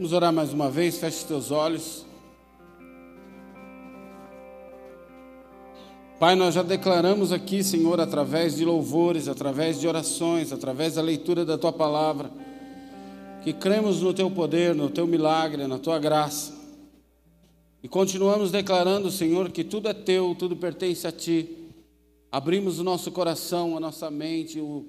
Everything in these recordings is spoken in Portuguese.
Vamos orar mais uma vez, feche os teus olhos. Pai, nós já declaramos aqui, Senhor, através de louvores, através de orações, através da leitura da tua palavra, que cremos no teu poder, no teu milagre, na tua graça. E continuamos declarando, Senhor, que tudo é teu, tudo pertence a ti. Abrimos o nosso coração, a nossa mente, o,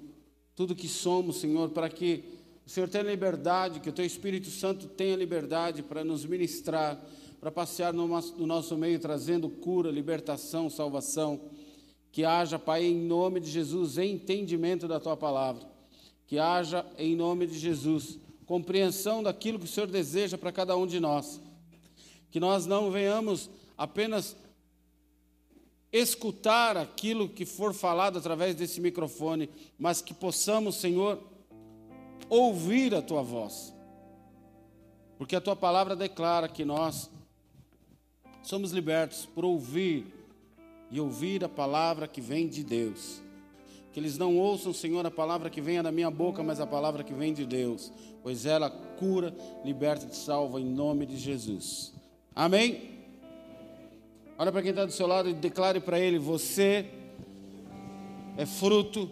tudo que somos, Senhor, para que o Senhor tenha liberdade, que o Teu Espírito Santo tenha liberdade para nos ministrar, para passear no nosso meio trazendo cura, libertação, salvação. Que haja, Pai, em nome de Jesus, entendimento da Tua palavra. Que haja, em nome de Jesus, compreensão daquilo que o Senhor deseja para cada um de nós. Que nós não venhamos apenas escutar aquilo que for falado através desse microfone, mas que possamos, Senhor, ouvir a tua voz. Porque a tua palavra declara que nós somos libertos por ouvir e ouvir a palavra que vem de Deus. Que eles não ouçam, Senhor, a palavra que venha da minha boca, mas a palavra que vem de Deus, pois ela cura, liberta e salva em nome de Jesus. Amém? Olha para quem está do seu lado e declare para ele: você é fruto,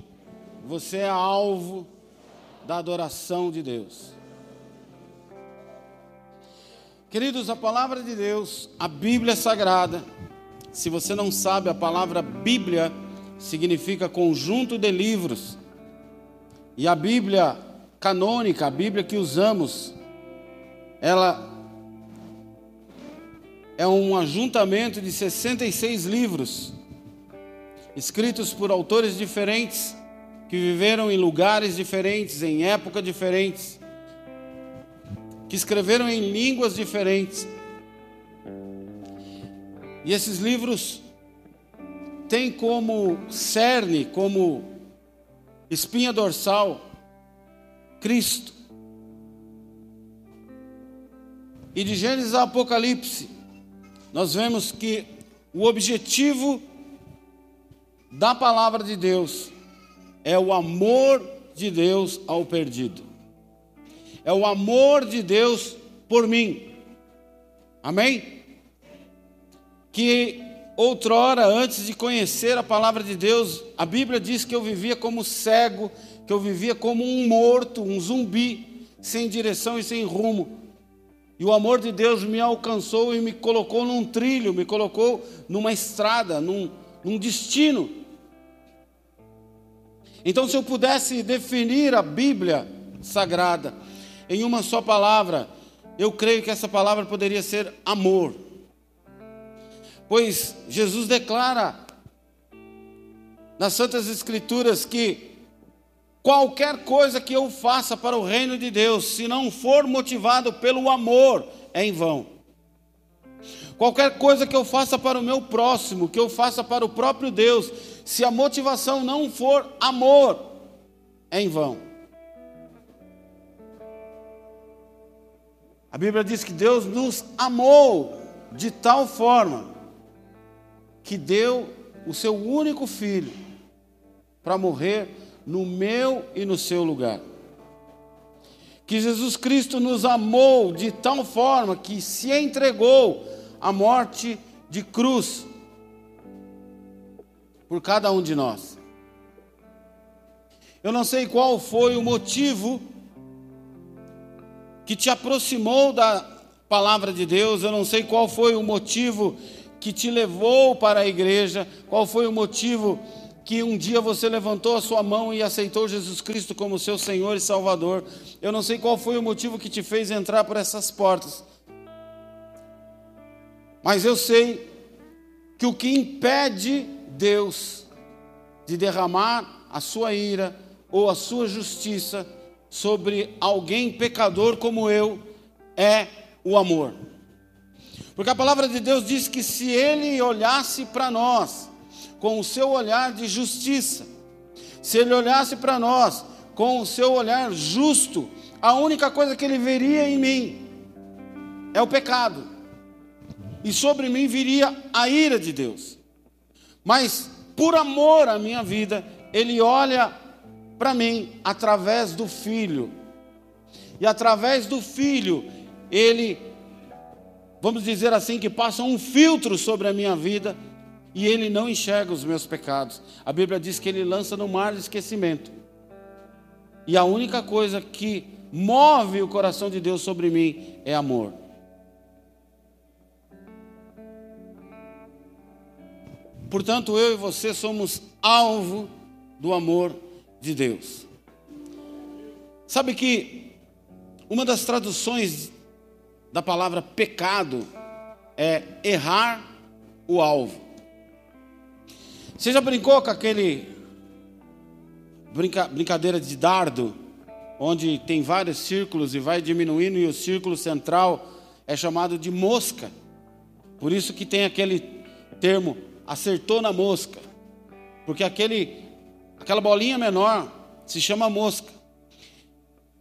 você é alvo da adoração de Deus. Queridos, a palavra de Deus, a Bíblia Sagrada, se você não sabe, a palavra Bíblia significa conjunto de livros. E a Bíblia canônica, a Bíblia que usamos, ela é um ajuntamento de 66 livros, escritos por autores diferentes, que viveram em lugares diferentes, em épocas diferentes, que escreveram em línguas diferentes. E esses livros têm como cerne, como espinha dorsal, Cristo. E de Gênesis a Apocalipse, nós vemos que o objetivo da palavra de Deus é o amor de Deus ao perdido. É o amor de Deus por mim. Amém? Que outrora, antes de conhecer a palavra de Deus, a Bíblia diz que eu vivia como cego, que eu vivia como um morto, um zumbi, sem direção e sem rumo. E o amor de Deus me alcançou e me colocou num trilho, me colocou numa estrada, num, num destino. Então, se eu pudesse definir a Bíblia Sagrada em uma só palavra, eu creio que essa palavra poderia ser amor. Pois Jesus declara nas Santas Escrituras que qualquer coisa que eu faça para o reino de Deus, se não for motivado pelo amor, é em vão. Qualquer coisa que eu faça para o meu próximo, que eu faça para o próprio Deus, se a motivação não for amor, é em vão. A Bíblia diz que Deus nos amou de tal forma que deu o seu único filho para morrer no meu e no seu lugar. Que Jesus Cristo nos amou de tal forma que se entregou à morte de cruz por cada um de nós. Eu não sei qual foi o motivo que te aproximou da palavra de Deus, eu não sei qual foi o motivo que te levou para a igreja, qual foi o motivo que um dia você levantou a sua mão e aceitou Jesus Cristo como seu Senhor e Salvador. Eu não sei qual foi o motivo que te fez entrar por essas portas. Mas eu sei que o que impede Deus de derramar a sua ira ou a sua justiça sobre alguém pecador como eu é o amor. Porque a palavra de Deus diz que se ele olhasse para nós com o seu olhar de justiça, se ele olhasse para nós com o seu olhar justo, a única coisa que ele veria em mim é o pecado. E sobre mim viria a ira de Deus. Mas por amor à minha vida, Ele olha para mim através do Filho. E através do Filho, ele, vamos dizer assim, que passa um filtro sobre a minha vida e ele não enxerga os meus pecados. A Bíblia diz que ele lança no mar de esquecimento. E a única coisa que move o coração de Deus sobre mim é amor. Portanto, eu e você somos alvo do amor de Deus. Sabe que uma das traduções da palavra pecado é errar o alvo. Você já brincou com aquele brinca, brincadeira de dardo, onde tem vários círculos e vai diminuindo e o círculo central é chamado de mosca. Por isso que tem aquele termo acertou na mosca. Porque aquele aquela bolinha menor se chama mosca.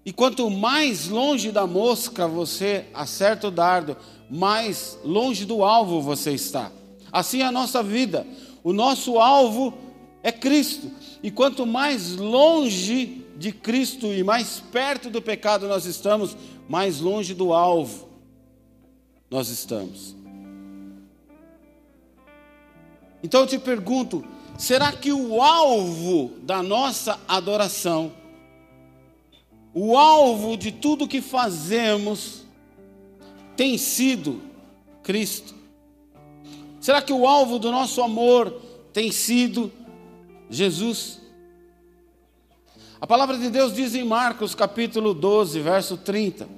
E quanto mais longe da mosca você acerta o dardo, mais longe do alvo você está. Assim é a nossa vida. O nosso alvo é Cristo. E quanto mais longe de Cristo e mais perto do pecado nós estamos, mais longe do alvo nós estamos. Então eu te pergunto: será que o alvo da nossa adoração, o alvo de tudo que fazemos, tem sido Cristo? Será que o alvo do nosso amor tem sido Jesus? A palavra de Deus diz em Marcos capítulo 12, verso 30.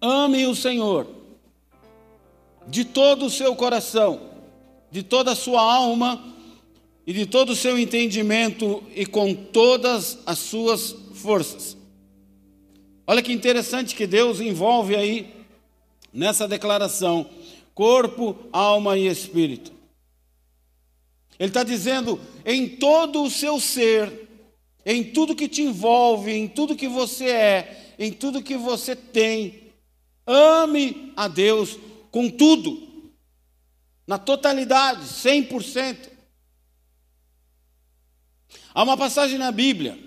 Ame o Senhor de todo o seu coração, de toda a sua alma e de todo o seu entendimento e com todas as suas forças. Olha que interessante que Deus envolve aí nessa declaração: corpo, alma e espírito. Ele está dizendo em todo o seu ser, em tudo que te envolve, em tudo que você é, em tudo que você tem, ame a Deus com tudo, na totalidade, 100%. Há uma passagem na Bíblia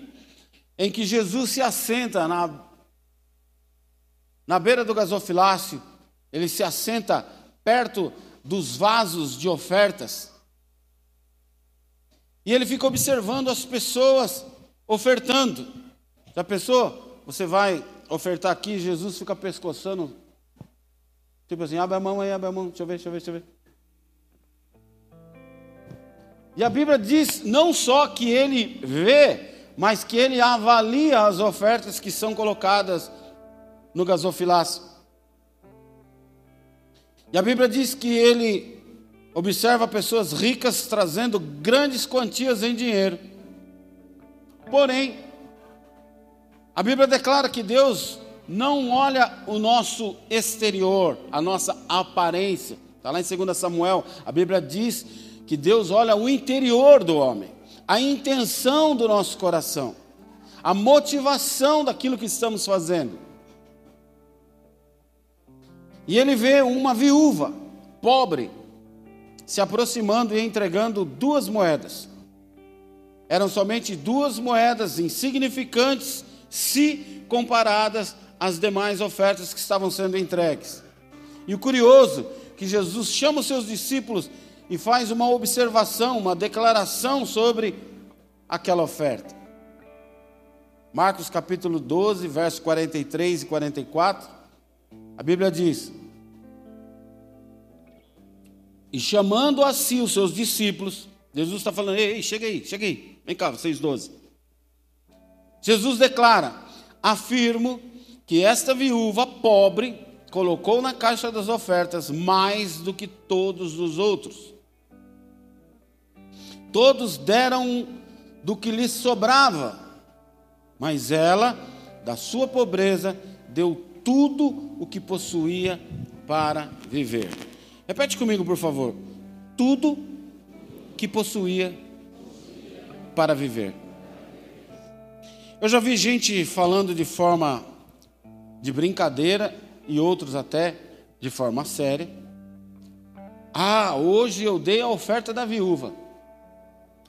em que Jesus se assenta na na beira do gasofilácio, ele se assenta perto dos vasos de ofertas. E ele fica observando as pessoas ofertando. Já pensou? Você vai ofertar aqui, Jesus fica pescoçando. Tipo assim, abre a mão aí, abre a mão, deixa eu ver, deixa eu ver, deixa eu ver. E a Bíblia diz não só que ele vê, mas que ele avalia as ofertas que são colocadas no gasofilácio. E a Bíblia diz que ele observa pessoas ricas trazendo grandes quantias em dinheiro. Porém, a Bíblia declara que Deus não olha o nosso exterior, a nossa aparência. Está lá em 2 Samuel, a Bíblia diz que Deus olha o interior do homem, a intenção do nosso coração, a motivação daquilo que estamos fazendo. E ele vê uma viúva, pobre, se aproximando e entregando duas moedas. Eram somente duas moedas insignificantes se comparadas às demais ofertas que estavam sendo entregues. E o curioso que Jesus chama os seus discípulos e faz uma observação, uma declaração sobre aquela oferta. Marcos capítulo 12, versos 43 e 44, a Bíblia diz: e chamando a si os seus discípulos, Jesus está falando: ei, chega aí, chega aí, vem cá, vocês doze. Jesus declara: afirmo que esta viúva pobre colocou na caixa das ofertas mais do que todos os outros. Todos deram do que lhes sobrava, mas ela, da sua pobreza, deu tudo o que possuía para viver. Repete comigo, por favor. Tudo que possuía para viver. Eu já vi gente falando de forma de brincadeira e outros até de forma séria. Ah, hoje eu dei a oferta da viúva.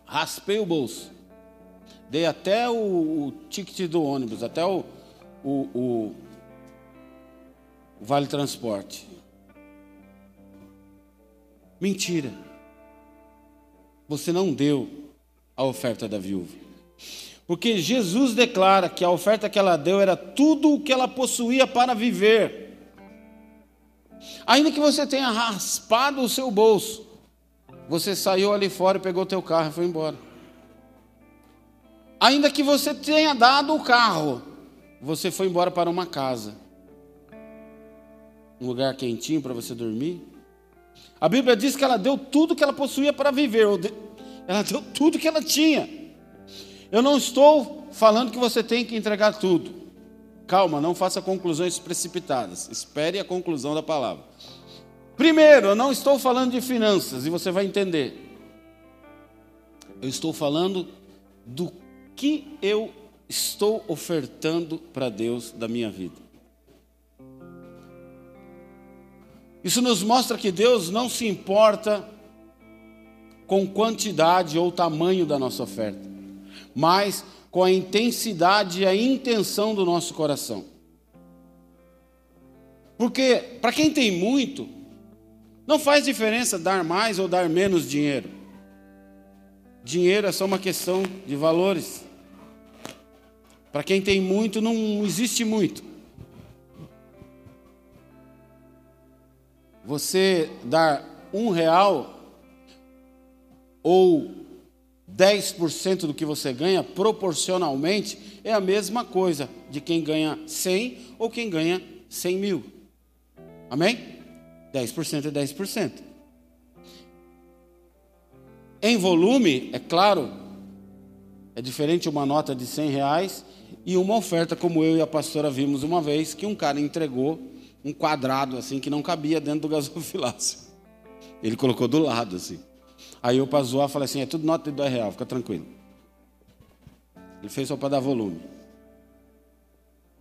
Raspei o bolso. Dei até o, o ticket do ônibus, até o, o, o, o Vale Transporte. Mentira. Você não deu a oferta da viúva. Porque Jesus declara que a oferta que ela deu era tudo o que ela possuía para viver. Ainda que você tenha raspado o seu bolso, você saiu ali fora e pegou teu carro e foi embora. Ainda que você tenha dado o carro, você foi embora para uma casa. Um lugar quentinho para você dormir. A Bíblia diz que ela deu tudo que ela possuía para viver. Ela deu tudo que ela tinha. Eu não estou falando que você tem que entregar tudo. Calma, não faça conclusões precipitadas. Espere a conclusão da palavra. Primeiro, eu não estou falando de finanças, e você vai entender. Eu estou falando do que eu estou ofertando para Deus da minha vida? Isso nos mostra que Deus não se importa com quantidade ou tamanho da nossa oferta, mas com a intensidade e a intenção do nosso coração. Porque para quem tem muito, não faz diferença dar mais ou dar menos dinheiro. Dinheiro é só uma questão de valores. Para quem tem muito, não existe muito. Você dar um real ou 10% do que você ganha, proporcionalmente, é a mesma coisa de quem ganha 100 ou quem ganha 100 mil. Amém? 10% é 10%. Em volume, é claro, é diferente uma nota de 100 reais e uma oferta, como eu e a pastora vimos uma vez, que um cara entregou um quadrado assim que não cabia dentro do gasofilácio. Ele colocou do lado assim. Aí para zoar falei assim, é tudo nota de dois real, fica tranquilo. Ele fez só para dar volume.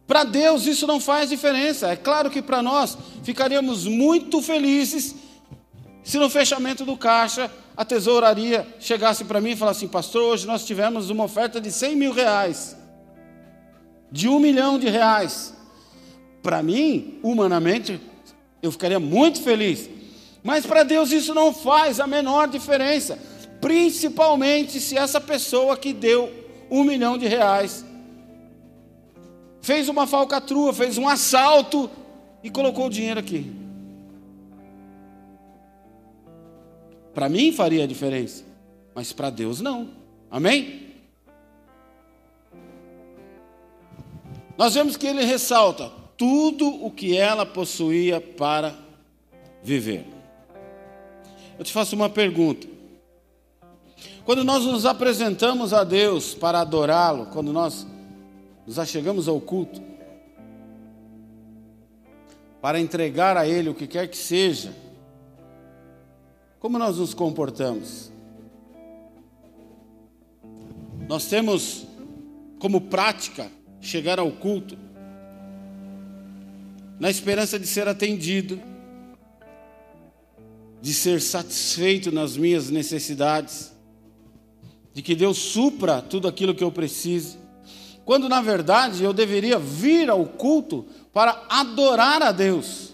Para Deus isso não faz diferença. É claro que para nós ficaríamos muito felizes se no fechamento do caixa a tesouraria chegasse para mim e falasse assim, pastor, hoje nós tivemos uma oferta de 100 mil reais de um milhão de reais. Para mim, humanamente, eu ficaria muito feliz. Mas para Deus isso não faz a menor diferença. Principalmente se essa pessoa que deu um milhão de reais fez uma falcatrua, fez um assalto e colocou o dinheiro aqui. Para mim faria diferença, mas para Deus não. Amém? Nós vemos que ele ressalta tudo o que ela possuía para viver. Eu te faço uma pergunta. Quando nós nos apresentamos a Deus para adorá-lo, quando nós nos achegamos ao culto, para entregar a Ele o que quer que seja, como nós nos comportamos? Nós temos como prática chegar ao culto, na esperança de ser atendido, de ser satisfeito nas minhas necessidades, de que Deus supra tudo aquilo que eu preciso, quando na verdade eu deveria vir ao culto para adorar a Deus.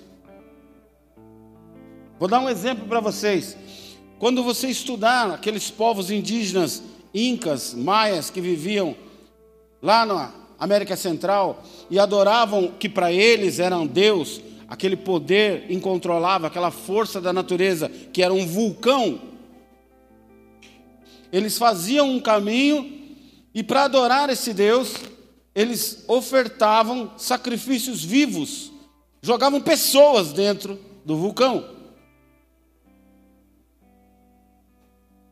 Vou dar um exemplo para vocês. Quando você estudar aqueles povos indígenas, incas, maias que viviam lá na América Central e adoravam que para eles eram Deus, aquele poder incontrolável, aquela força da natureza que era um vulcão. Eles faziam um caminho e para adorar esse Deus, eles ofertavam sacrifícios vivos, jogavam pessoas dentro do vulcão.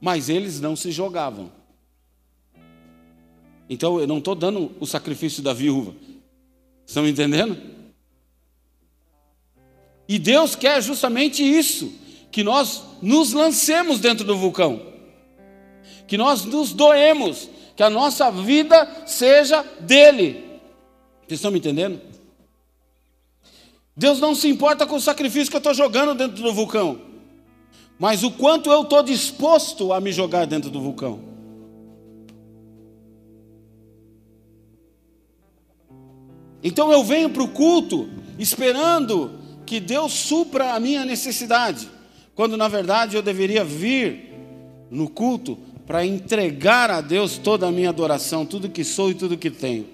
Mas eles não se jogavam. Então eu não estou dando o sacrifício da viúva. Estão entendendo? E Deus quer justamente isso: que nós nos lancemos dentro do vulcão, que nós nos doemos, que a nossa vida seja dele. Vocês estão me entendendo? Deus não se importa com o sacrifício que eu estou jogando dentro do vulcão, mas o quanto eu estou disposto a me jogar dentro do vulcão. Então eu venho para o culto esperando que Deus supra a minha necessidade, quando na verdade eu deveria vir no culto para entregar a Deus toda a minha adoração, tudo que sou e tudo que tenho.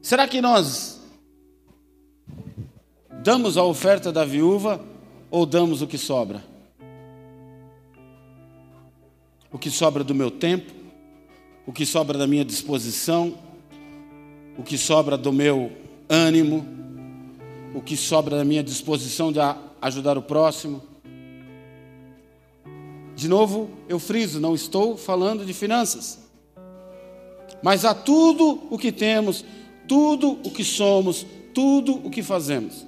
Será que nós damos a oferta da viúva ou damos o que sobra? O que sobra do meu tempo, o que sobra da minha disposição, o que sobra do meu ânimo, o que sobra da minha disposição de ajudar o próximo. De novo, eu friso, não estou falando de finanças. Mas a tudo o que temos, tudo o que somos, tudo o que fazemos.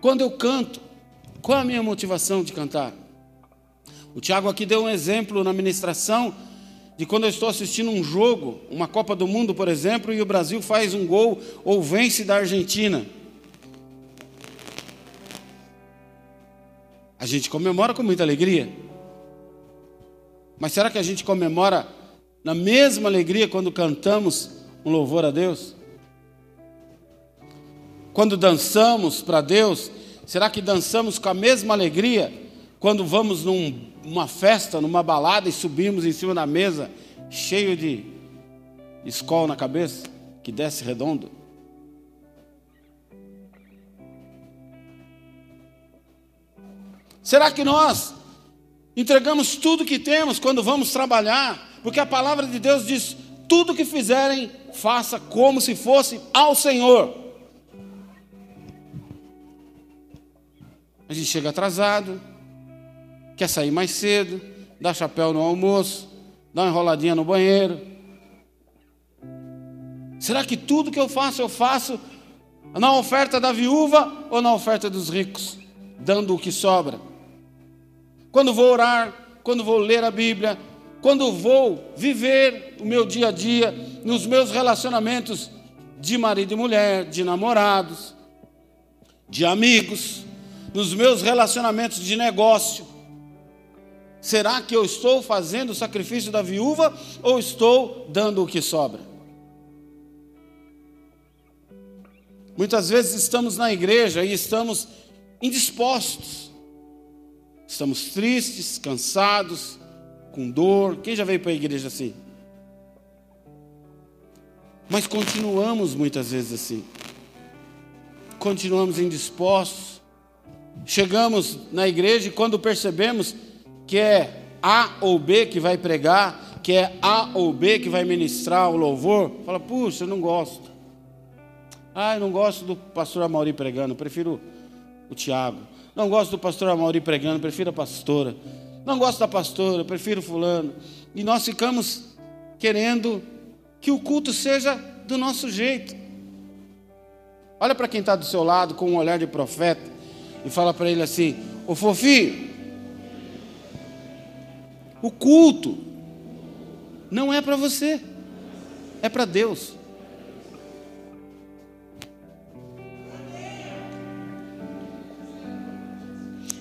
Quando eu canto, qual a minha motivação de cantar? O Tiago aqui deu um exemplo na ministração de quando eu estou assistindo um jogo, uma Copa do Mundo, por exemplo, e o Brasil faz um gol ou vence da Argentina. A gente comemora com muita alegria. Mas será que a gente comemora na mesma alegria quando cantamos um louvor a Deus? Quando dançamos para Deus, será que dançamos com a mesma alegria quando vamos num uma festa, numa balada e subimos em cima da mesa, cheio de escola na cabeça, que desce redondo. Será que nós entregamos tudo que temos quando vamos trabalhar? Porque a palavra de Deus diz: tudo que fizerem, faça como se fosse ao Senhor. A gente chega atrasado, quer sair mais cedo, dá chapéu no almoço, dá uma enroladinha no banheiro. Será que tudo que eu faço, eu faço na oferta da viúva ou na oferta dos ricos, dando o que sobra? Quando vou orar, quando vou ler a Bíblia, quando vou viver o meu dia a dia, nos meus relacionamentos de marido e mulher, de namorados, de amigos, nos meus relacionamentos de negócio, Será que eu estou fazendo o sacrifício da viúva ou estou dando o que sobra? Muitas vezes estamos na igreja e estamos indispostos, estamos tristes, cansados, com dor. Quem já veio para a igreja assim? Mas continuamos muitas vezes assim, continuamos indispostos. Chegamos na igreja e quando percebemos, que é A ou B que vai pregar, que é A ou B que vai ministrar o louvor, fala, puxa, eu não gosto. Ah, eu não gosto do pastor Amauri pregando, prefiro o Tiago. Não gosto do pastor Amauri pregando, prefiro a pastora. Não gosto da pastora, prefiro fulano. E nós ficamos querendo que o culto seja do nosso jeito. Olha para quem está do seu lado com um olhar de profeta e fala para ele assim: Ô fofinho, o culto não é para você, é para Deus.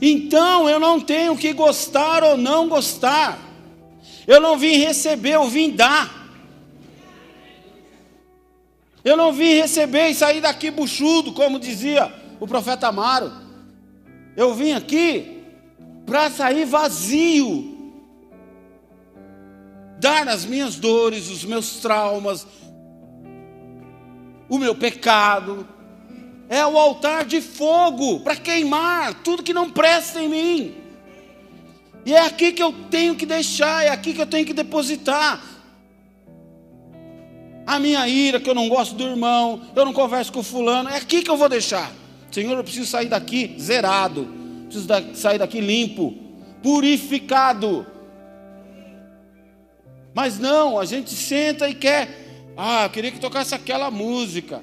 Então eu não tenho que gostar ou não gostar. Eu não vim receber, eu vim dar. Eu não vim receber e sair daqui buchudo, como dizia o profeta Amaro. Eu vim aqui para sair vazio dar as minhas dores, os meus traumas, o meu pecado. É o altar de fogo para queimar tudo que não presta em mim. E é aqui que eu tenho que deixar, é aqui que eu tenho que depositar. A minha ira, que eu não gosto do irmão, eu não converso com fulano, é aqui que eu vou deixar. Senhor, eu preciso sair daqui zerado, preciso sair daqui limpo, purificado. Mas não, a gente senta e quer. Ah, eu queria que tocasse aquela música.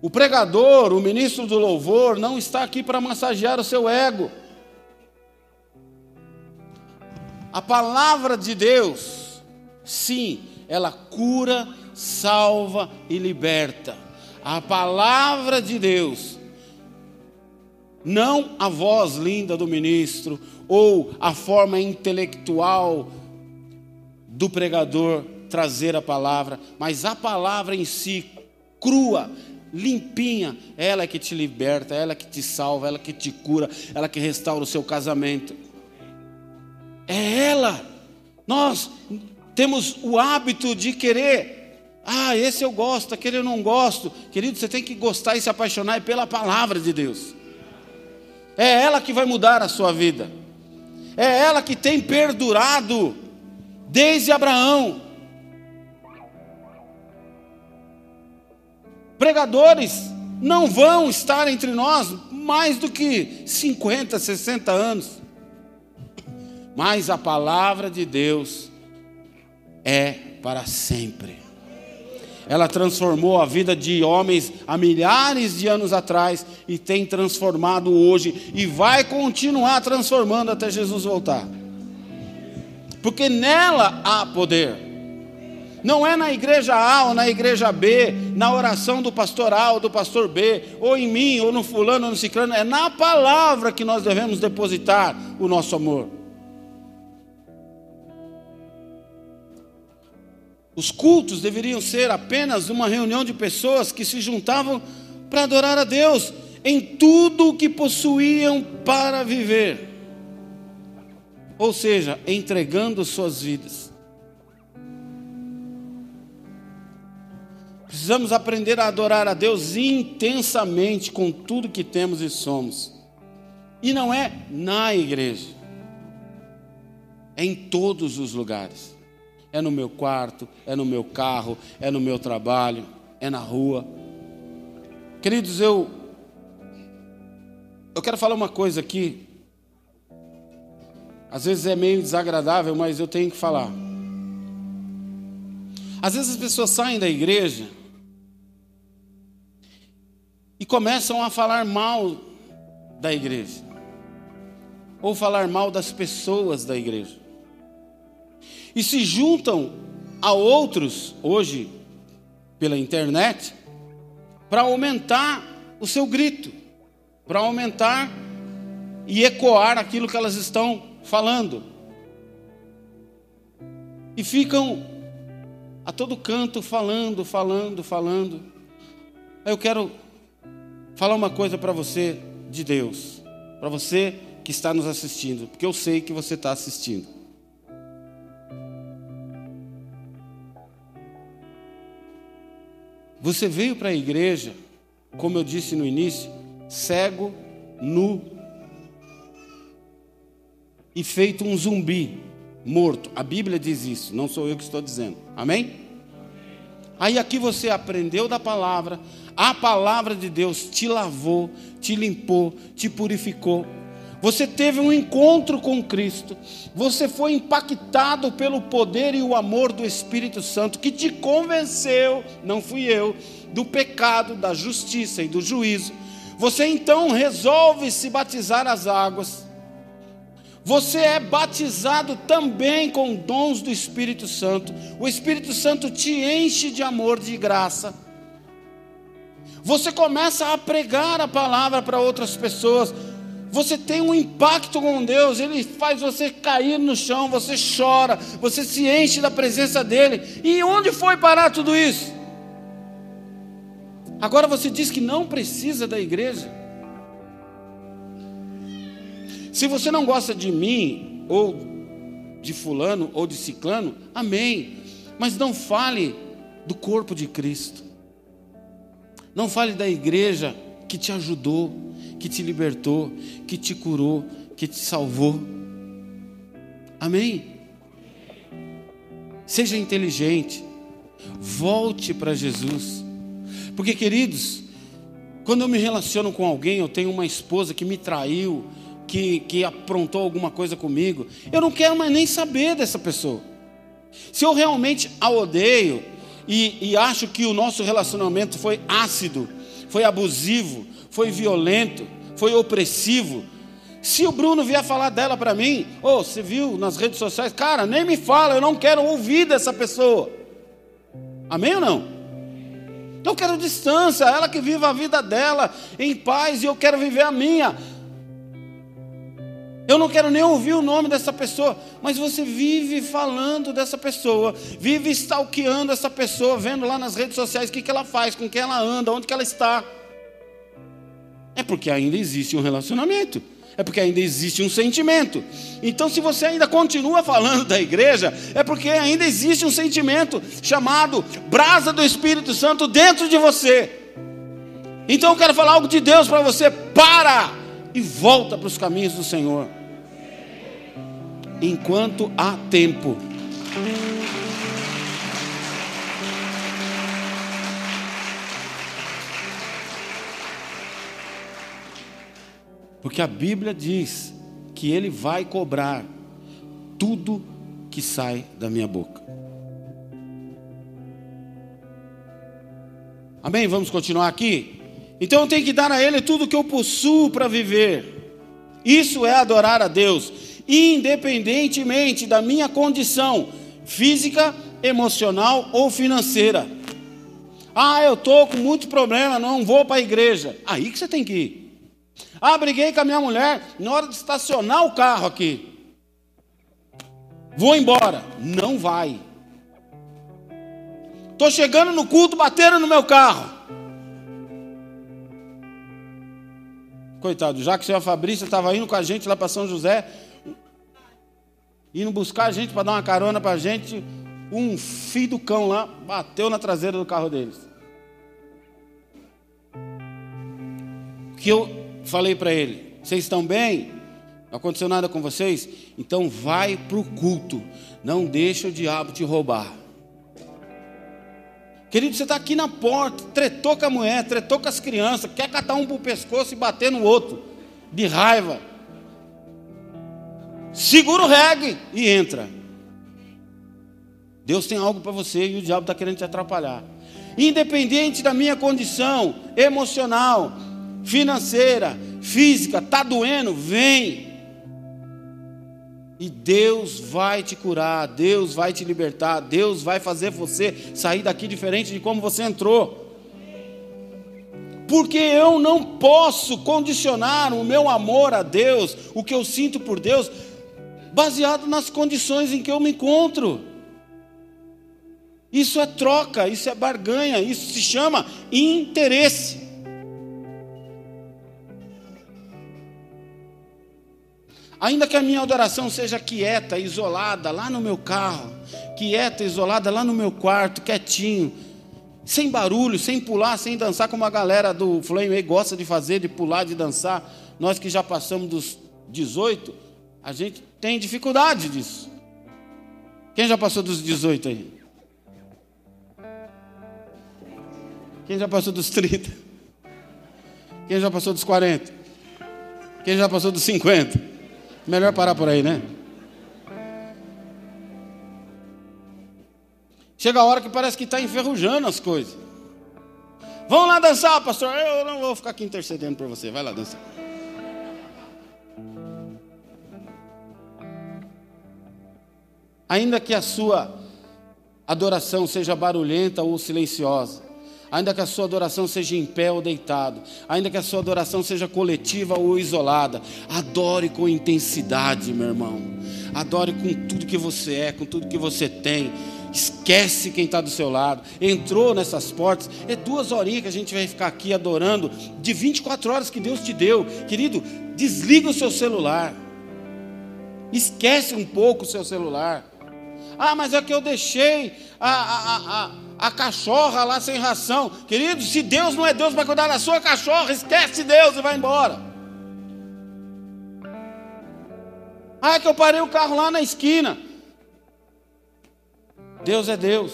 O pregador, o ministro do louvor, não está aqui para massagear o seu ego. A palavra de Deus, sim, ela cura, salva e liberta. A palavra de Deus, não a voz linda do ministro, ou a forma intelectual do pregador trazer a palavra, mas a palavra em si, crua, limpinha, ela é que te liberta, ela é que te salva, ela é que te cura, ela é que restaura o seu casamento. É ela. Nós temos o hábito de querer, ah, esse eu gosto, aquele eu não gosto. Querido, você tem que gostar e se apaixonar pela palavra de Deus. É ela que vai mudar a sua vida. É ela que tem perdurado desde Abraão. Pregadores não vão estar entre nós mais do que 50, 60 anos. Mas a palavra de Deus é para sempre. Ela transformou a vida de homens há milhares de anos atrás e tem transformado hoje e vai continuar transformando até Jesus voltar. Porque nela há poder. Não é na igreja A ou na igreja B, na oração do pastor A ou do pastor B, ou em mim, ou no fulano ou no ciclano, é na palavra que nós devemos depositar o nosso amor. Os cultos deveriam ser apenas uma reunião de pessoas que se juntavam para adorar a Deus em tudo o que possuíam para viver. Ou seja, entregando suas vidas. Precisamos aprender a adorar a Deus intensamente com tudo que temos e somos. E não é na igreja, é em todos os lugares. É no meu quarto, é no meu carro, é no meu trabalho, é na rua. Queridos, eu eu quero falar uma coisa aqui. Às vezes é meio desagradável, mas eu tenho que falar. Às vezes as pessoas saem da igreja e começam a falar mal da igreja, ou falar mal das pessoas da igreja, e se juntam a outros, hoje, pela internet, para aumentar o seu grito, para aumentar e ecoar aquilo que elas estão falando. E ficam a todo canto falando, falando, falando. Eu quero falar uma coisa para você de Deus, para você que está nos assistindo, porque eu sei que você está assistindo. Você veio para a igreja, como eu disse no início, cego, nu e feito um zumbi, morto. A Bíblia diz isso, não sou eu que estou dizendo. Amém? Aí aqui você aprendeu da palavra, a palavra de Deus te lavou, te limpou, te purificou. Você teve um encontro com Cristo, você foi impactado pelo poder e o amor do Espírito Santo que te convenceu, não fui eu, do pecado, da justiça e do juízo. Você então resolve se batizar as águas você é batizado também com dons do Espírito Santo. O Espírito Santo te enche de amor, de graça. Você começa a pregar a palavra para outras pessoas. Você tem um impacto com Deus, Ele faz você cair no chão, você chora, você se enche da presença dEle. E onde foi parar tudo isso? Agora você diz que não precisa da igreja. Se você não gosta de mim, ou de Fulano, ou de Ciclano, amém. Mas não fale do corpo de Cristo. Não fale da igreja que te ajudou, que te libertou, que te curou, que te salvou. Amém? Seja inteligente, volte para Jesus. Porque, queridos, quando eu me relaciono com alguém, eu tenho uma esposa que me traiu, que, que aprontou alguma coisa comigo. Eu não quero mais nem saber dessa pessoa. Se eu realmente a odeio e, e acho que o nosso relacionamento foi ácido, foi abusivo, foi violento, foi opressivo, se o Bruno vier falar dela para mim, ou oh, você viu nas redes sociais, cara, nem me fala, eu não quero ouvir dessa pessoa. Amém ou não? Eu quero distância, ela que viva a vida dela em paz e eu quero viver a minha. Eu não quero nem ouvir o nome dessa pessoa, mas você vive falando dessa pessoa, vive stalkeando essa pessoa, vendo lá nas redes sociais o que, que ela faz, com quem ela anda, onde que ela está. É porque ainda existe um relacionamento, é porque ainda existe um sentimento. Então, se você ainda continua falando da igreja, é porque ainda existe um sentimento chamado brasa do Espírito Santo dentro de você. Então, eu quero falar algo de Deus para você: para e volta para os caminhos do Senhor enquanto há tempo. Porque a Bíblia diz que Ele vai cobrar tudo que sai da minha boca. Amém? Vamos continuar aqui? Então eu tenho que dar a Ele tudo que eu possuo para viver. Isso é adorar a Deus independentemente da minha condição física, emocional ou financeira. Ah, eu estou com muito problema, não vou para a igreja. Aí que você tem que ir. Ah, briguei com a minha mulher na hora de estacionar o carro aqui. Vou embora. Não vai. Estou chegando no culto, bateram no meu carro. Coitado, já que o senhor Fabrício estava indo com a gente lá para São José, indo buscar a gente para dar uma carona para a gente, um filho do cão lá bateu na traseira do carro deles. Que eu falei para ele? Vocês estão bem? Não aconteceu nada com vocês? Então vai para o culto. Não deixa o diabo te roubar. Querido, você está aqui na porta, tretou com a mulher, tretou com as crianças, quer catar um para o pescoço e bater no outro, de raiva segura o reggae e entra. Deus tem algo para você e o diabo está querendo te atrapalhar. Independente da minha condição emocional, financeira, física, está doendo, vem. E Deus vai te curar, Deus vai te libertar, Deus vai fazer você sair daqui diferente de como você entrou. Porque eu não posso condicionar o meu amor a Deus, o que eu sinto por Deus, baseado nas condições em que eu me encontro. Isso é troca, isso é barganha, isso se chama interesse. Ainda que a minha adoração seja quieta, isolada, lá no meu carro, quieta, isolada, lá no meu quarto, quietinho, sem barulho, sem pular, sem dançar, como a galera do Flame gosta de fazer, de pular, de dançar. Nós que já passamos dos 18, a gente tem dificuldade disso. Quem já passou dos 18 aí? Quem já passou dos 30? Quem já passou dos 40? Quem já passou dos 50? Melhor parar por aí, né? Chega a hora que parece que está enferrujando as coisas. Vamos lá dançar, pastor. Eu não vou ficar aqui intercedendo por você. Vai lá dançar. Ainda que a sua adoração seja barulhenta ou silenciosa, ainda que a sua adoração seja em pé ou deitado, ainda que a sua adoração seja coletiva ou isolada, adore com intensidade, meu irmão. Adore com tudo que você é, com tudo que você tem. Esquece quem está do seu lado. Entrou nessas portas. É duas horinhas que a gente vai ficar aqui adorando. De 24 horas que Deus te deu. Querido, desliga o seu celular. Esquece um pouco o seu celular. Ah, mas é que eu deixei a, a, a, a cachorra lá sem ração. Querido, se Deus não é Deus para cuidar da sua cachorra, esquece Deus e vai embora. Ah, que eu parei o carro lá na esquina. Deus é Deus.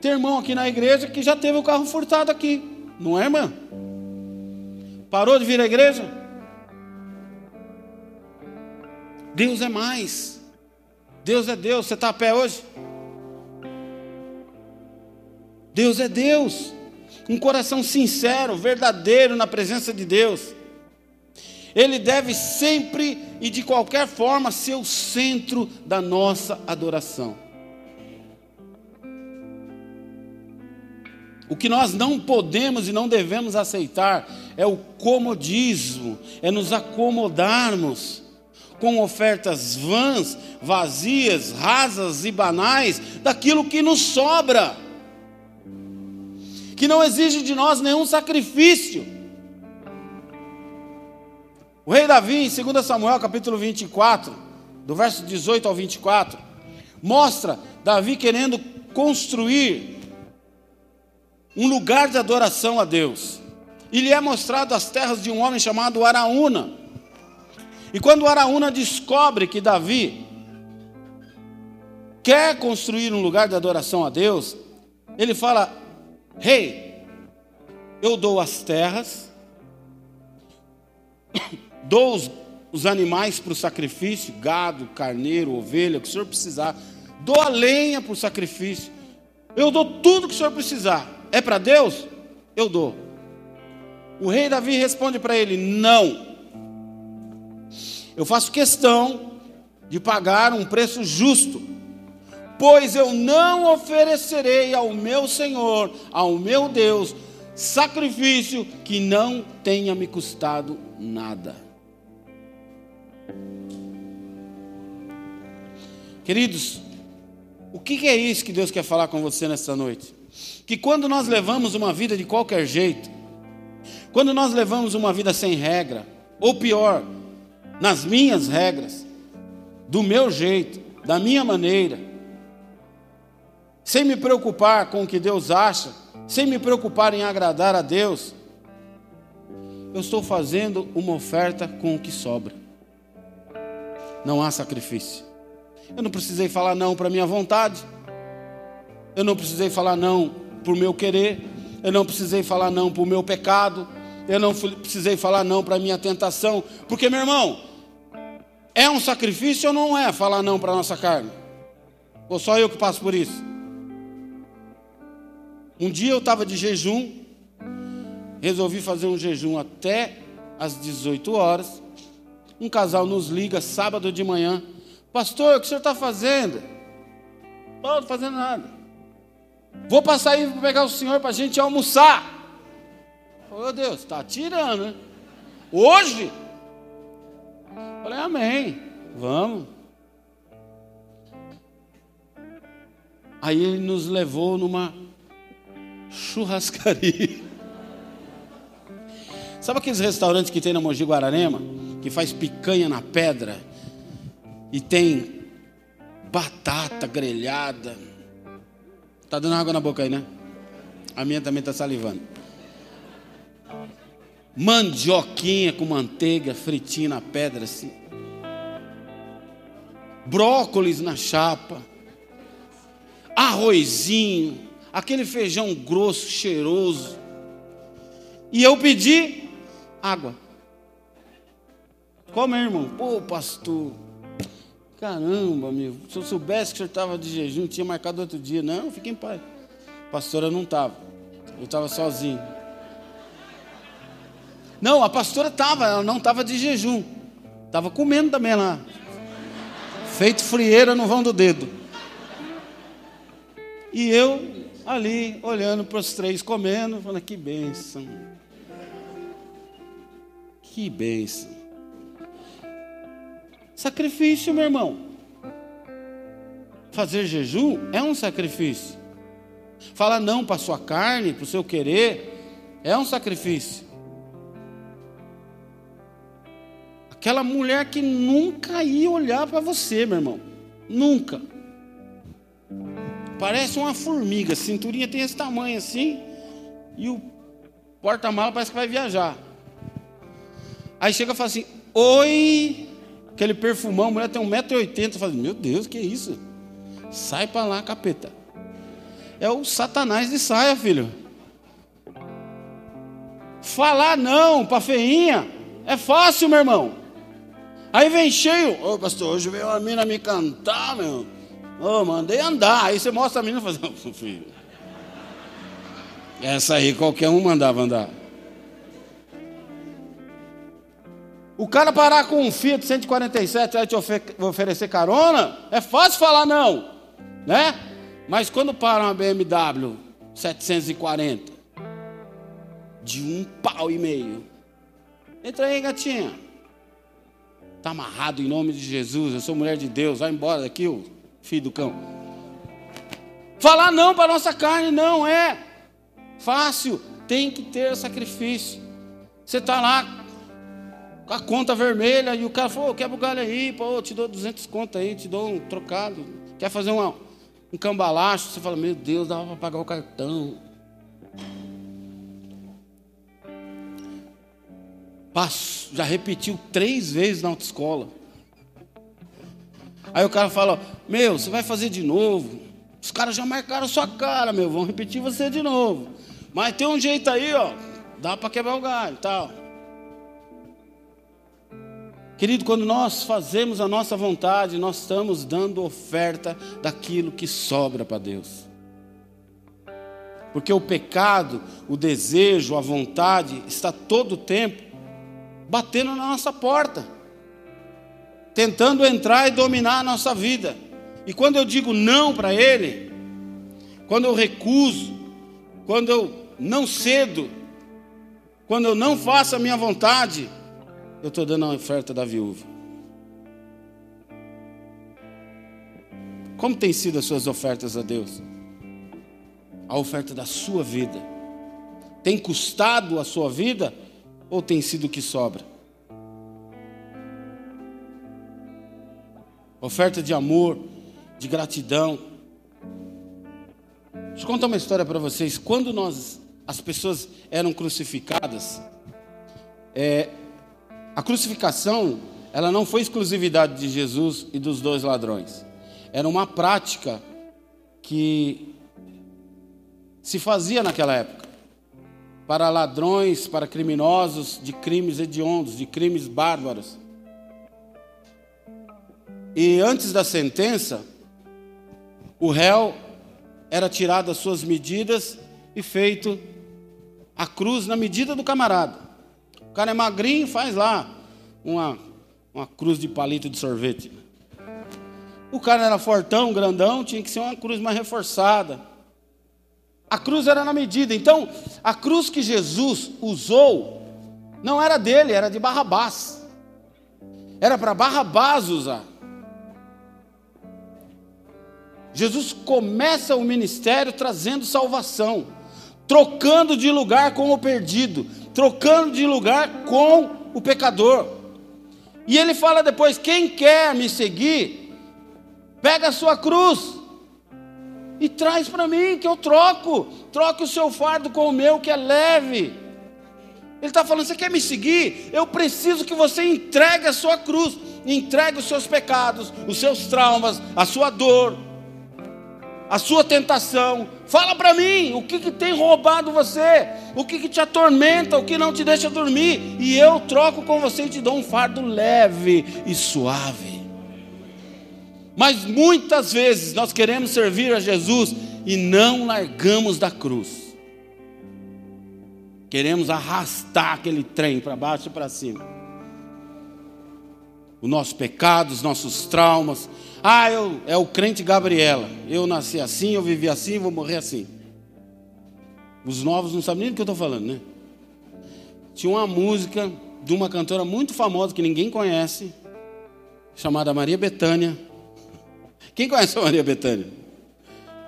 Tem irmão aqui na igreja que já teve o carro furtado aqui. Não é, irmã? Parou de vir à igreja? Deus é mais. Deus é Deus. Você está a pé hoje? Deus é Deus. Um coração sincero, verdadeiro na presença de Deus. Ele deve sempre e de qualquer forma ser o centro da nossa adoração. O que nós não podemos e não devemos aceitar é o comodismo, é nos acomodarmos com ofertas vãs, vazias, rasas e banais daquilo que nos sobra, que não exige de nós nenhum sacrifício. O rei Davi, em 2 Samuel capítulo 24, do verso 18 ao 24, mostra Davi querendo construir um lugar de adoração a Deus. E lhe é mostrado as terras de um homem chamado Araúna. E quando Araúna descobre que Davi quer construir um lugar de adoração a Deus, ele fala: Rei, eu dou as terras, dou os, os animais para o sacrifício, gado, carneiro, ovelha, o que o senhor precisar, dou a lenha para o sacrifício, eu dou tudo que o senhor precisar. É para Deus? Eu dou. O rei Davi responde para ele: Não. Eu faço questão de pagar um preço justo, pois eu não oferecerei ao meu Senhor, ao meu Deus, sacrifício que não tenha me custado nada. Queridos, o que é isso que Deus quer falar com você nessa noite? Que quando nós levamos uma vida de qualquer jeito, quando nós levamos uma vida sem regra, ou pior, nas minhas regras, do meu jeito, da minha maneira, sem me preocupar com o que Deus acha, sem me preocupar em agradar a Deus, eu estou fazendo uma oferta com o que sobra. Não há sacrifício. Eu não precisei falar não para minha vontade. Eu não precisei falar não por meu querer. Eu não precisei falar não por meu pecado. Eu não precisei falar não para minha tentação. Porque, meu irmão, é um sacrifício ou não é falar não para a nossa carne? Ou só eu que passo por isso? Um dia eu estava de jejum, resolvi fazer um jejum até às 18 horas. Um casal nos liga sábado de manhã. Pastor, o que o senhor está fazendo? Não estou fazendo nada. Vou passar aí para pegar o senhor para a gente almoçar. Oh Deus, está tirando, né? Hoje? Falei, amém. Vamos. Aí ele nos levou numa churrascaria. Sabe aqueles restaurantes que tem na Mogi Guararema? Que faz picanha na pedra e tem batata grelhada. Tá dando água na boca aí, né? A minha também está salivando. Mandioquinha com manteiga, fritinha na pedra assim. Brócolis na chapa. Arrozinho, aquele feijão grosso, cheiroso. E eu pedi água. Como, irmão? Pô, pastor. Caramba, meu. Se eu soubesse que o senhor estava de jejum, tinha marcado outro dia. Não, fique em paz. A pastora não estava. Eu estava sozinho. Não, a pastora estava, ela não estava de jejum. Estava comendo também lá. Feito frieira no vão do dedo. E eu ali, olhando para os três comendo, falando, que bênção. Que bênção. Sacrifício, meu irmão. Fazer jejum é um sacrifício. Falar não para a sua carne, para o seu querer, é um sacrifício. Aquela mulher que nunca ia olhar para você, meu irmão. Nunca. Parece uma formiga, cinturinha tem esse tamanho assim, e o porta-mala parece que vai viajar. Aí chega e fala assim: Oi, aquele perfumão, a mulher tem 1,80m. Fala, meu Deus, que é isso? Sai para lá, capeta. É o satanás de saia, filho. Falar não para feinha é fácil, meu irmão. Aí vem cheio, ô pastor, hoje veio uma menina me cantar, meu. Oh, mandei andar. Aí você mostra a menina e fala, oh, filho. Essa aí qualquer um mandava andar. O cara parar com um Fiat 147 vai te oferecer carona, é fácil falar não, né? Mas quando para uma BMW 740 de um pau e meio, entra aí, gatinha. Está amarrado em nome de Jesus. Eu sou mulher de Deus. Vai embora daqui, filho do cão. Falar não para a nossa carne não é fácil. Tem que ter sacrifício. Você está lá com a conta vermelha e o cara falou: quebra o galho aí, pô, te dou 200 contas aí, te dou um trocado. Quer fazer uma, um cambalacho? Você fala: meu Deus, dava para pagar o cartão. Passo, já repetiu três vezes na autoescola. Aí o cara fala: Meu, você vai fazer de novo. Os caras já marcaram sua cara, meu, vão repetir você de novo. Mas tem um jeito aí, ó, dá para quebrar o galho tal. Querido, quando nós fazemos a nossa vontade, nós estamos dando oferta daquilo que sobra para Deus. Porque o pecado, o desejo, a vontade está todo o tempo batendo na nossa porta, tentando entrar e dominar a nossa vida. E quando eu digo não para Ele, quando eu recuso, quando eu não cedo, quando eu não faço a minha vontade, eu estou dando a oferta da viúva. Como tem sido as suas ofertas a Deus? A oferta da sua vida. Tem custado a sua vida ou tem sido o que sobra? Oferta de amor, de gratidão. Deixa eu contar uma história para vocês. Quando nós, as pessoas eram crucificadas, é, a crucificação, ela não foi exclusividade de Jesus e dos dois ladrões. Era uma prática que se fazia naquela época para ladrões, para criminosos de crimes hediondos, de crimes bárbaros. E antes da sentença, o réu era tirado das suas medidas e feito a cruz na medida do camarada. O cara é magrinho, faz lá uma, uma cruz de palito de sorvete. O cara era fortão, grandão, tinha que ser uma cruz mais reforçada. A cruz era na medida. Então, a cruz que Jesus usou não era dele, era de Barrabás. Era para Barrabás usar. Jesus começa o ministério trazendo salvação, trocando de lugar com o perdido, trocando de lugar com o pecador. E ele fala depois: quem quer me seguir, pega a sua cruz e traz para mim, que eu troco. Troque o seu fardo com o meu, que é leve. Ele está falando: você quer me seguir? Eu preciso que você entregue a sua cruz, entregue os seus pecados, os seus traumas, a sua dor, a sua tentação. Fala para mim o que, que tem roubado você, o que, que te atormenta, o que não te deixa dormir, e eu troco com você e te dou um fardo leve e suave. Mas muitas vezes nós queremos servir a Jesus e não largamos da cruz. Queremos arrastar aquele trem para baixo e para cima. O nosso pecado, os nossos traumas. Ah, eu, é o crente Gabriela. Eu nasci assim, eu vivi assim, vou morrer assim. Os novos não sabem nem do que eu estou falando, né? Tinha uma música de uma cantora muito famosa que ninguém conhece, chamada Maria Bethânia. Quem conhece a Maria Bethânia?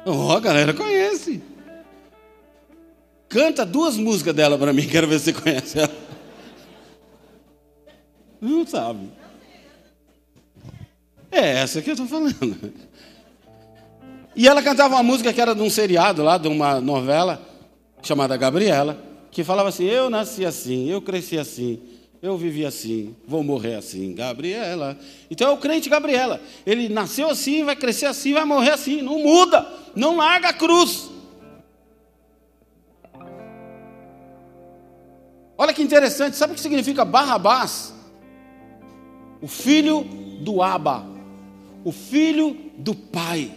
Oh, a galera conhece. Canta duas músicas dela para mim, quero ver se você conhece ela. Não sabe. É essa que eu estou falando. E ela cantava uma música que era de um seriado lá, de uma novela chamada Gabriela, que falava assim: Eu nasci assim, eu cresci assim, eu vivi assim, vou morrer assim, Gabriela. Então é o crente Gabriela. Ele nasceu assim, vai crescer assim, vai morrer assim. Não muda, não larga a cruz. Olha que interessante, sabe o que significa Barrabás? O filho do Aba, o filho do pai.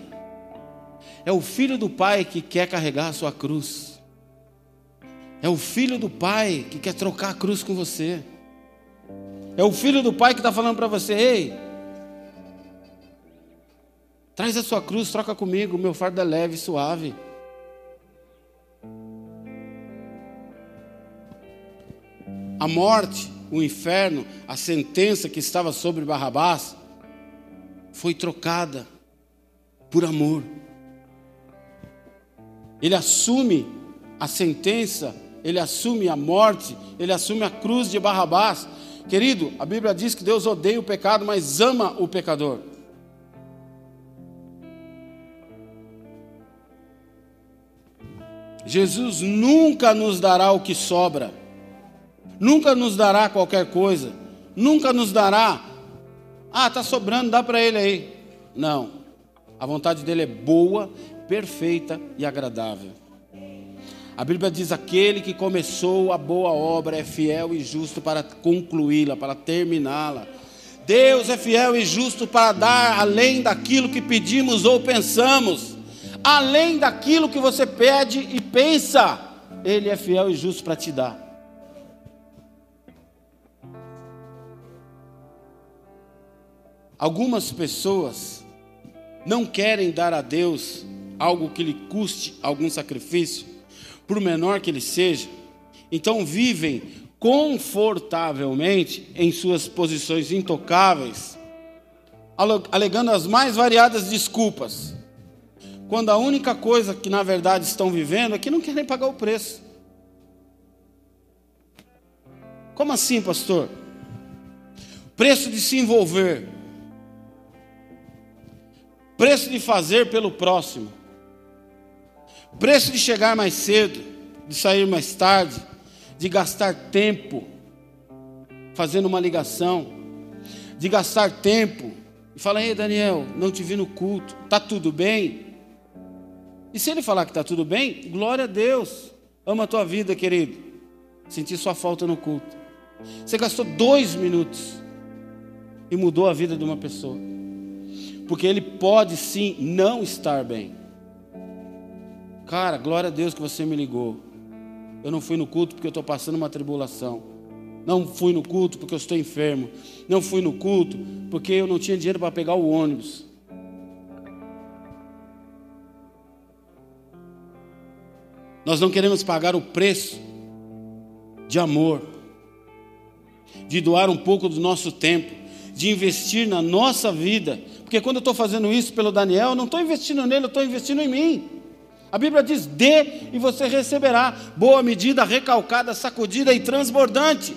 É o filho do pai que quer carregar a sua cruz. É o filho do pai que quer trocar a cruz com você. É o filho do pai que está falando para você: ei, traz a sua cruz, troca comigo, meu fardo é leve suave. A morte, o inferno, a sentença que estava sobre Barrabás, foi trocada por amor. Ele assume a sentença, ele assume a morte, ele assume a cruz de Barrabás. Querido, a Bíblia diz que Deus odeia o pecado, mas ama o pecador. Jesus nunca nos dará o que sobra, nunca nos dará qualquer coisa, nunca nos dará, ah, está sobrando, dá para ele aí. Não, a vontade dele é boa, perfeita e agradável. A Bíblia diz: aquele que começou a boa obra é fiel e justo para concluí-la, para terminá-la. Deus é fiel e justo para dar além daquilo que pedimos ou pensamos, além daquilo que você pede e pensa, Ele é fiel e justo para te dar. Algumas pessoas não querem dar a Deus algo que lhe custe algum sacrifício, por menor que ele seja, então vivem confortavelmente em suas posições intocáveis, alegando as mais variadas desculpas, quando a única coisa que na verdade estão vivendo é que não querem pagar o preço. Como assim, pastor? Preço de se envolver, preço de fazer pelo próximo, preço de chegar mais cedo, de sair mais tarde, de gastar tempo fazendo uma ligação, de gastar tempo e falar: Ei, Daniel, não te vi no culto, tá tudo bem? E se ele falar que está tudo bem, glória a Deus, ama a tua vida, querido. Senti sua falta no culto. Você gastou dois minutos e mudou a vida de uma pessoa porque ele pode sim não estar bem. Cara, glória a Deus que você me ligou. Eu não fui no culto porque eu estou passando uma tribulação. Não fui no culto porque eu estou enfermo. Não fui no culto porque eu não tinha dinheiro para pegar o ônibus. Nós não queremos pagar o preço de amor, de doar um pouco do nosso tempo, de investir na nossa vida porque quando eu estou fazendo isso pelo Daniel, eu não estou investindo nele, eu estou investindo em mim. A Bíblia diz: dê e você receberá. Boa medida, recalcada, sacudida e transbordante.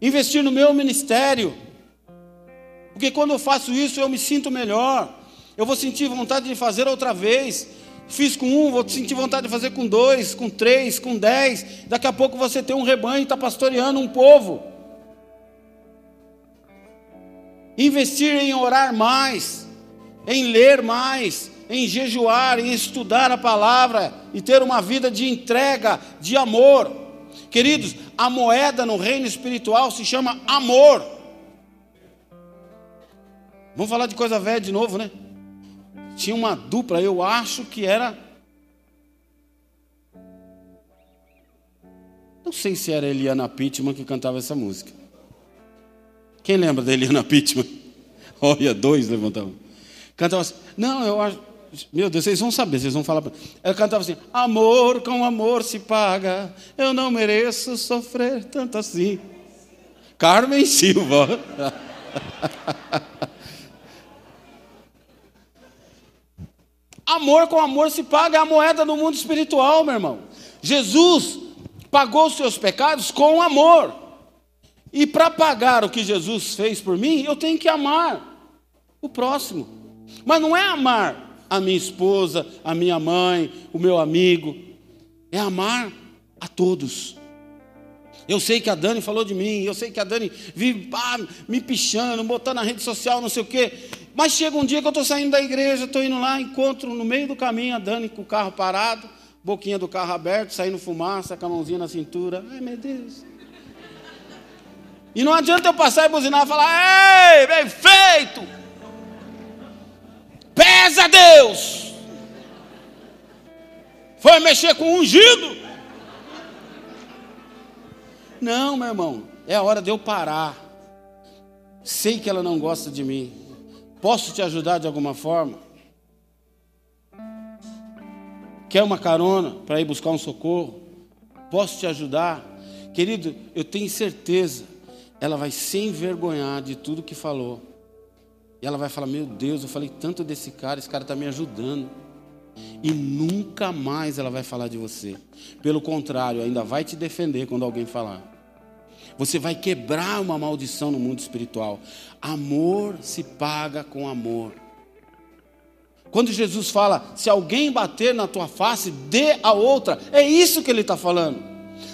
Investir no meu ministério. Porque quando eu faço isso, eu me sinto melhor. Eu vou sentir vontade de fazer outra vez. Fiz com um, vou sentir vontade de fazer com dois, com três, com dez. Daqui a pouco você tem um rebanho e está pastoreando um povo. Investir em orar mais, em ler mais, em jejuar, em estudar a palavra e ter uma vida de entrega, de amor. Queridos, a moeda no reino espiritual se chama amor. Vamos falar de coisa velha de novo, né? Tinha uma dupla, eu acho que era. Não sei se era Eliana Pittman que cantava essa música. Quem lembra da Eliana Pittman? Olha, dois levantavam. Cantava assim, não, eu acho. Meu Deus, vocês vão saber, vocês vão falar. Ela cantava assim: Amor com amor se paga, eu não mereço sofrer tanto assim. Carmen Silva. amor com amor se paga, é a moeda do mundo espiritual, meu irmão. Jesus pagou os seus pecados com amor. E para pagar o que Jesus fez por mim, eu tenho que amar o próximo. Mas não é amar a minha esposa, a minha mãe, o meu amigo. É amar a todos. Eu sei que a Dani falou de mim, eu sei que a Dani vive me pichando, botando na rede social, não sei o quê. Mas chega um dia que eu estou saindo da igreja, estou indo lá, encontro no meio do caminho a Dani com o carro parado, boquinha do carro aberto, saindo fumaça, com a mãozinha na cintura. Ai, meu Deus. E não adianta eu passar e buzinar e falar: Ei, bem feito! Pesa Deus! Foi mexer com o ungido? Não, meu irmão, é a hora de eu parar. Sei que ela não gosta de mim. Posso te ajudar de alguma forma? Quer uma carona para ir buscar um socorro? Posso te ajudar? Querido, eu tenho certeza, ela vai se envergonhar de tudo que falou. E ela vai falar: Meu Deus, eu falei tanto desse cara, esse cara está me ajudando. E nunca mais ela vai falar de você. Pelo contrário, ainda vai te defender quando alguém falar. Você vai quebrar uma maldição no mundo espiritual. Amor se paga com amor. Quando Jesus fala, se alguém bater na tua face, dê a outra, é isso que ele está falando.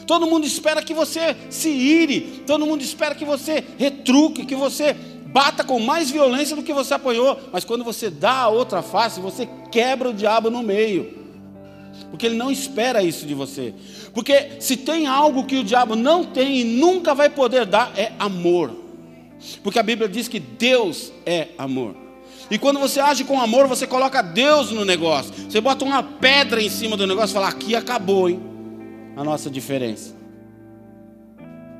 Todo mundo espera que você se ire, todo mundo espera que você retruque, que você bata com mais violência do que você apanhou, mas quando você dá a outra face, você quebra o diabo no meio. Porque ele não espera isso de você. Porque se tem algo que o diabo não tem e nunca vai poder dar, é amor. Porque a Bíblia diz que Deus é amor. E quando você age com amor, você coloca Deus no negócio. Você bota uma pedra em cima do negócio e fala: aqui acabou, hein? A nossa diferença.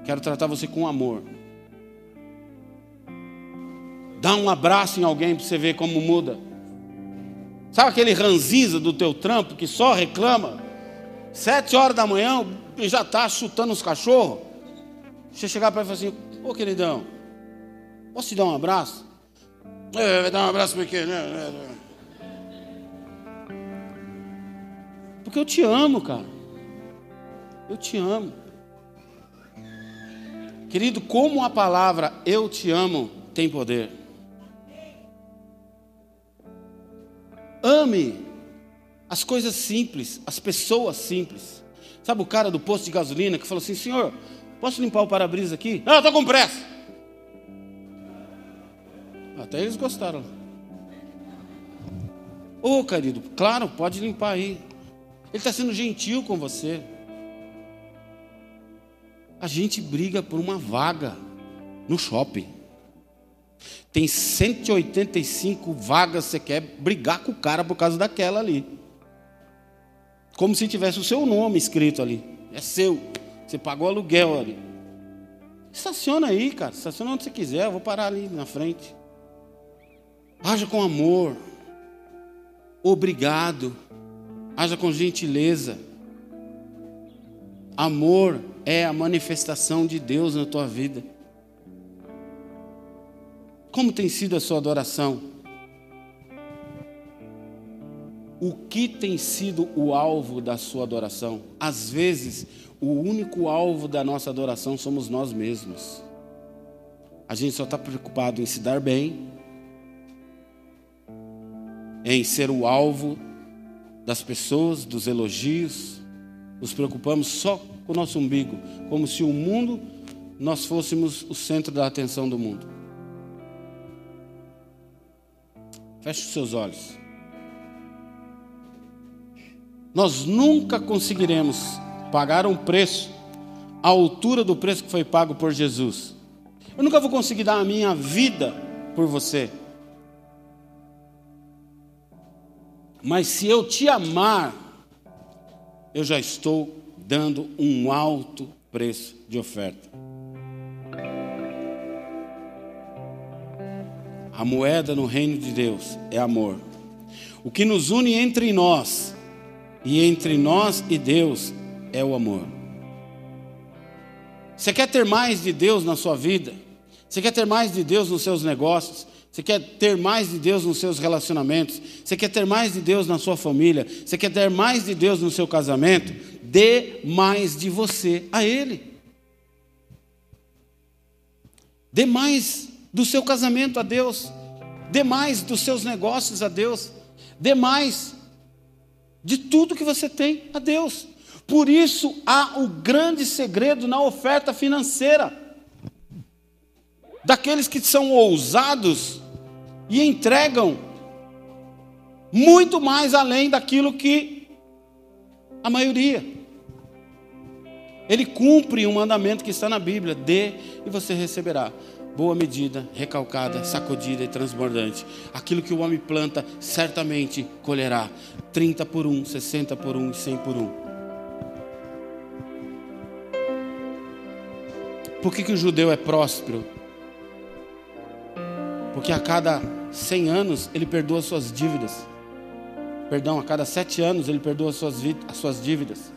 Quero tratar você com amor. Dá um abraço em alguém para você ver como muda. Sabe aquele ranziza do teu trampo que só reclama? Sete horas da manhã e já está chutando os cachorros. Você chegar para ele e falar assim: Ô queridão, posso te dar um abraço? É, vai dar um abraço porque. Né? Porque eu te amo, cara. Eu te amo. Querido, como a palavra eu te amo tem poder. Ame as coisas simples, as pessoas simples. Sabe o cara do posto de gasolina que falou assim: Senhor, posso limpar o para-brisa aqui? Não, estou com pressa. Até eles gostaram. Ô, oh, querido, claro, pode limpar aí. Ele está sendo gentil com você. A gente briga por uma vaga no shopping. Tem 185 vagas, você quer brigar com o cara por causa daquela ali. Como se tivesse o seu nome escrito ali. É seu. Você pagou aluguel ali. Estaciona aí, cara. Estaciona onde você quiser. Eu vou parar ali na frente. Haja com amor. Obrigado. Haja com gentileza. Amor é a manifestação de Deus na tua vida. Como tem sido a sua adoração? O que tem sido o alvo da sua adoração? Às vezes, o único alvo da nossa adoração somos nós mesmos. A gente só está preocupado em se dar bem, em ser o alvo das pessoas, dos elogios. Nos preocupamos só com o nosso umbigo, como se o mundo nós fôssemos o centro da atenção do mundo. Feche os seus olhos. Nós nunca conseguiremos pagar um preço à altura do preço que foi pago por Jesus. Eu nunca vou conseguir dar a minha vida por você. Mas se eu te amar, eu já estou dando um alto preço de oferta. A moeda no reino de Deus é amor. O que nos une entre nós e entre nós e Deus é o amor. Você quer ter mais de Deus na sua vida? Você quer ter mais de Deus nos seus negócios? Você quer ter mais de Deus nos seus relacionamentos? Você quer ter mais de Deus na sua família? Você quer ter mais de Deus no seu casamento? Dê mais de você a Ele. Dê mais do seu casamento a Deus, dê mais dos seus negócios a Deus, dê mais de tudo que você tem a Deus. Por isso há o grande segredo na oferta financeira. Daqueles que são ousados e entregam muito mais além daquilo que a maioria. Ele cumpre um mandamento que está na Bíblia: dê e você receberá boa medida, recalcada, sacudida e transbordante. Aquilo que o homem planta, certamente colherá. 30 por um, 60 por um e 100 por um. Por que, que o judeu é próspero? Porque a cada 100 anos ele perdoa suas dívidas. Perdão, a cada sete anos ele perdoa as suas, as suas dívidas.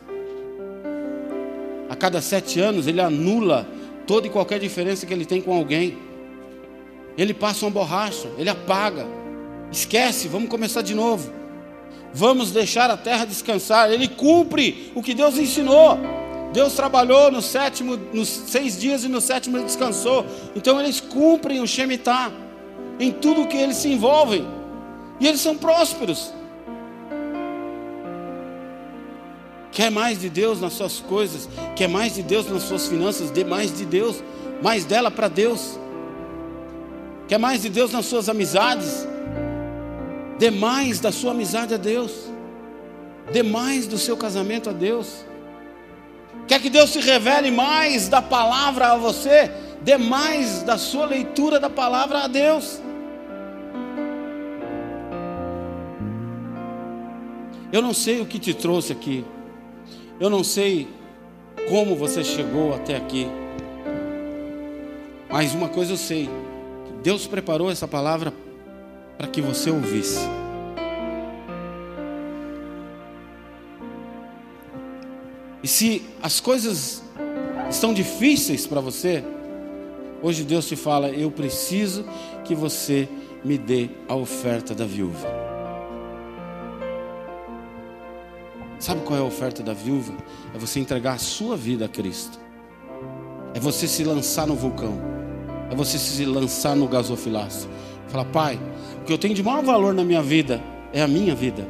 A cada sete anos ele anula toda e qualquer diferença que ele tem com alguém. Ele passa uma borracha, ele apaga. Esquece, vamos começar de novo. Vamos deixar a terra descansar. Ele cumpre o que Deus ensinou. Deus trabalhou no sétimo, nos seis dias e no sétimo ele descansou. Então eles cumprem o Shemitah em tudo que eles se envolvem. E eles são prósperos. Quer mais de Deus nas suas coisas, quer mais de Deus nas suas finanças, dê mais de Deus, mais dela para Deus. Quer mais de Deus nas suas amizades, dê mais da sua amizade a Deus, dê mais do seu casamento a Deus. Quer que Deus se revele mais da palavra a você? Dê mais da sua leitura da palavra a Deus. Eu não sei o que te trouxe aqui. Eu não sei como você chegou até aqui. Mas uma coisa eu sei: Deus preparou essa palavra para que você ouvisse. E se as coisas estão difíceis para você, hoje Deus te fala: eu preciso que você me dê a oferta da viúva. Sabe qual é a oferta da viúva? É você entregar a sua vida a Cristo. É você se lançar no vulcão. É você se lançar no gasofilaço. Falar, Pai, o que eu tenho de maior valor na minha vida é a minha vida.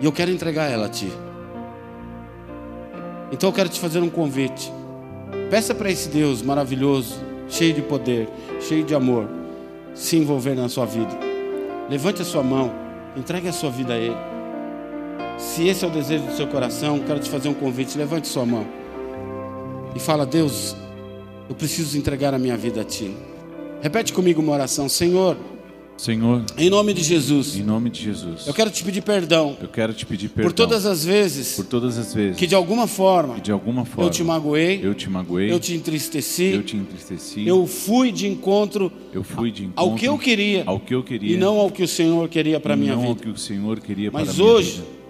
E eu quero entregar ela a Ti. Então eu quero te fazer um convite. Peça para esse Deus maravilhoso, cheio de poder, cheio de amor, se envolver na sua vida. Levante a sua mão, entregue a sua vida a Ele. Se esse é o desejo do seu coração, quero te fazer um convite. Levante sua mão e fala: Deus, eu preciso entregar a minha vida a Ti. Repete comigo uma oração, Senhor. Senhor, em nome de Jesus, em nome de Jesus, eu quero te pedir perdão. Eu quero te pedir perdão por todas as vezes, por todas as vezes que de alguma forma, de alguma forma eu te magoei, eu te magoei, eu te entristeci, eu te entristeci, eu fui de encontro, eu fui de encontro ao que eu queria, ao que eu queria, e não ao que o Senhor queria para minha não vida, ao que o Senhor queria para minha hoje, vida. Mas hoje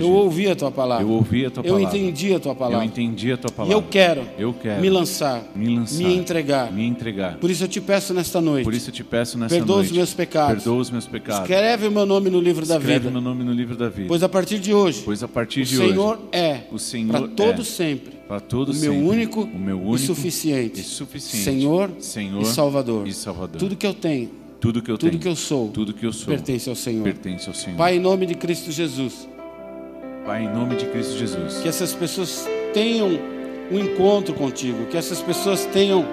eu ouvi a tua palavra. Eu ouvi a tua eu palavra. entendi a tua palavra. Eu entendi a tua palavra. E eu quero, eu quero me lançar, me lançar, me entregar, me entregar. Por isso eu te peço nesta noite. Por isso eu te peço nesta perdoa noite. os meus pecados. Perdoa os meus pecados. Escreve o meu nome no livro da Escreve vida. meu nome no livro da vida. Pois a partir de hoje, pois a partir o de Senhor hoje, é o Senhor para todo é, sempre. Para todo o meu sempre, único, o meu único e suficiente, e suficiente Senhor, Senhor e Salvador. E Salvador. Tudo que eu tenho, tudo que eu tudo tenho, que eu sou, tudo que eu sou, pertence ao Senhor. Pertence ao Senhor. Pai, em nome de Cristo Jesus. Pai, em nome de Cristo Jesus. Que essas pessoas tenham um encontro contigo, que essas pessoas tenham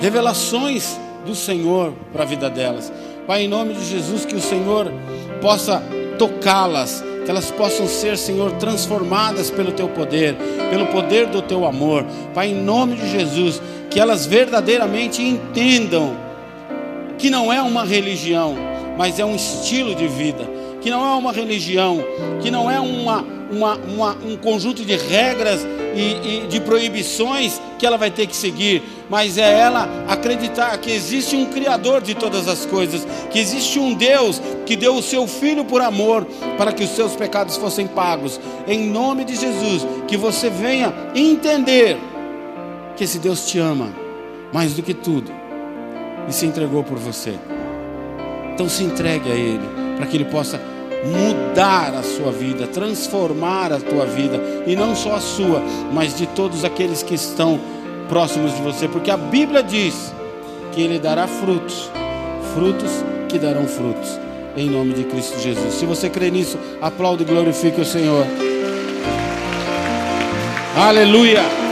revelações do Senhor para a vida delas. Pai, em nome de Jesus, que o Senhor possa tocá-las, que elas possam ser, Senhor, transformadas pelo teu poder, pelo poder do teu amor. Pai, em nome de Jesus, que elas verdadeiramente entendam que não é uma religião, mas é um estilo de vida, que não é uma religião, que não é uma, uma, uma um conjunto de regras e, e de proibições que ela vai ter que seguir, mas é ela acreditar que existe um Criador de todas as coisas, que existe um Deus que deu o seu Filho por amor para que os seus pecados fossem pagos. Em nome de Jesus, que você venha entender que esse Deus te ama mais do que tudo e se entregou por você. Então se entregue a Ele, para que Ele possa mudar a sua vida, transformar a tua vida, e não só a sua, mas de todos aqueles que estão próximos de você, porque a Bíblia diz que Ele dará frutos, frutos que darão frutos, em nome de Cristo Jesus. Se você crê nisso, aplaude e glorifique o Senhor. Aleluia!